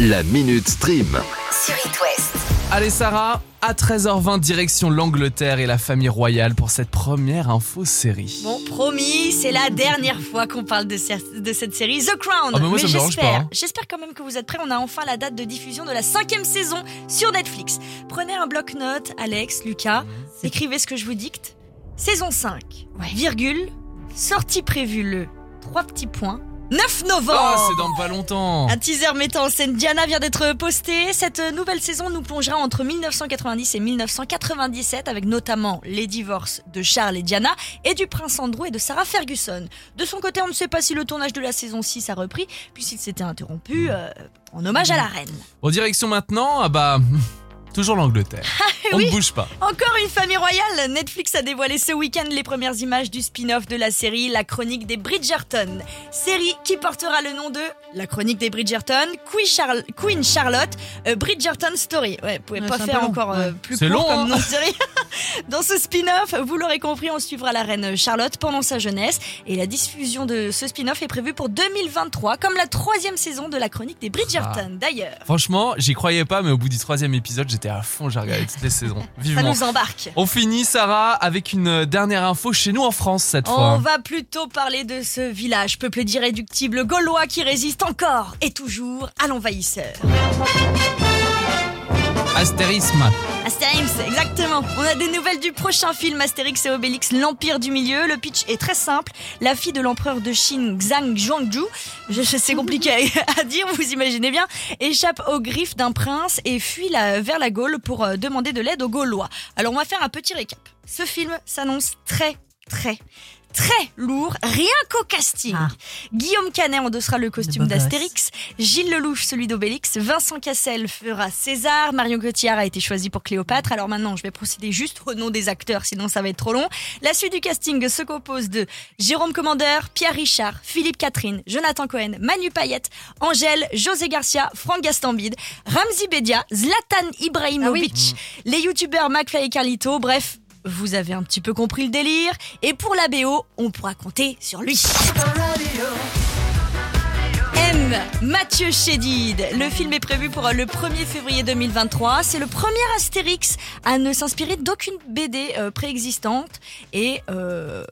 La Minute Stream. sur It West. Allez Sarah, à 13h20 direction l'Angleterre et la famille royale pour cette première info série. Bon, promis, c'est la dernière fois qu'on parle de, cer- de cette série The Crown. Ah, mais moi, ça me dérange j'espère, pas, hein. j'espère quand même que vous êtes prêts. On a enfin la date de diffusion de la cinquième saison sur Netflix. Prenez un bloc-notes, Alex, Lucas, écrivez ce que je vous dicte. Saison 5, virgule, sortie prévue le, trois petits points, 9 novembre. Ah, c'est dans pas longtemps. Un teaser mettant en scène Diana vient d'être posté. Cette nouvelle saison nous plongera entre 1990 et 1997 avec notamment les divorces de Charles et Diana et du prince Andrew et de Sarah Ferguson. De son côté, on ne sait pas si le tournage de la saison 6 a repris puisqu'il s'était interrompu euh, en hommage à la reine. En direction maintenant, ah bah... Toujours l'Angleterre. On oui. ne bouge pas. Encore une famille royale Netflix a dévoilé ce week-end les premières images du spin-off de la série La Chronique des Bridgerton. Série qui portera le nom de La Chronique des Bridgerton, Queen, Charl- Queen Charlotte, euh, Bridgerton Story. Ouais, vous pouvez Ouais, pas faire encore euh, ouais. plus C'est court long, comme hein. nom de série. Dans ce spin-off, vous l'aurez compris, on suivra la reine Charlotte pendant sa jeunesse et la diffusion de ce spin-off est prévue pour 2023, comme la troisième saison de La Chronique des Bridgerton. D'ailleurs, Franchement, j'y croyais pas, mais au bout du troisième épisode, j'étais à fond, j'ai regardé toutes les saisons. ça Vivement. nous embarque. On finit, Sarah, avec une dernière info chez nous en France cette On fois. va plutôt parler de ce village peuplé d'irréductibles gaulois qui résiste encore et toujours à l'envahisseur. Astérisme. Astérix, exactement. On a des nouvelles du prochain film Astérix et Obélix, l'Empire du Milieu. Le pitch est très simple. La fille de l'empereur de Chine, Zhang Zhuangju, c'est compliqué à- dire, vous imaginez bien, échappe aux griffes d'un prince et fuit vers la Gaule pour euh, demander de l'aide aux Gaulois. Alors on va faire un petit récap. Ce film s'annonce très, très, très lourd, rien qu'au casting. Ah. Guillaume Canet endossera le costume d'Astérix, Gilles Lelouch celui d'Obélix, Vincent Cassel fera César, Marion Cotillard a été choisi pour Cléopâtre. Alors maintenant, je vais procéder juste au nom des acteurs, sinon ça va être trop long. La suite du casting se compose de Jérôme Commandeur, Pierre Richard, Philippe Catherine, Jonathan Cohen, Manu Payette, Angèle, José Garcia, Franck Gastambide, Ramzi Bedia, Zlatan Ibrahimovic, les youtubeurs McFly et Carlito, bref. Vous avez un petit peu compris le délire. Et pour la BO, on pourra compter sur lui. M. Mathieu Chédid. Le film est prévu pour le 1er février 2023. C'est le premier Astérix à ne s'inspirer d'aucune BD euh, préexistante. Et euh,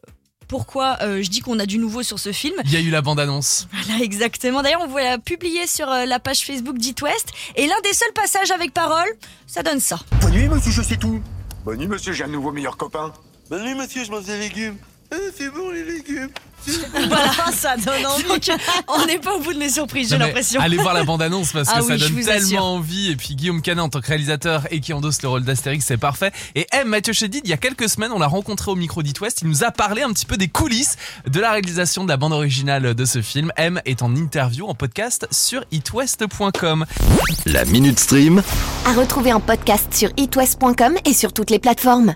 pourquoi euh, je dis qu'on a du nouveau sur ce film Il y a eu la bande-annonce. Voilà, exactement. D'ailleurs, on voit publier sur euh, la page Facebook d'It West. Et l'un des seuls passages avec parole, ça donne ça. Bonne nuit, monsieur, je sais tout. Bonne nuit, monsieur, j'ai un nouveau meilleur copain. Bonne nuit, monsieur, je mange des légumes. Ah, c'est bon, les légumes. Voilà, ça donne envie. Donc, on n'est pas au bout de mes surprises, j'ai l'impression. Allez voir la bande-annonce parce que Ah ça oui, je donne tellement assure. envie. Et puis Guillaume Canet en tant que réalisateur et qui endosse le rôle d'Astérix, c'est parfait. Et M. Mathieu Chédid, il y a quelques semaines, on l'a rencontré au micro d'It West. Il nous a parlé un petit peu des coulisses de la réalisation de la bande originale de ce film. M est en interview, en podcast sur itwest.com. La Minute Stream. À retrouver en podcast sur itwest.com et sur toutes les plateformes.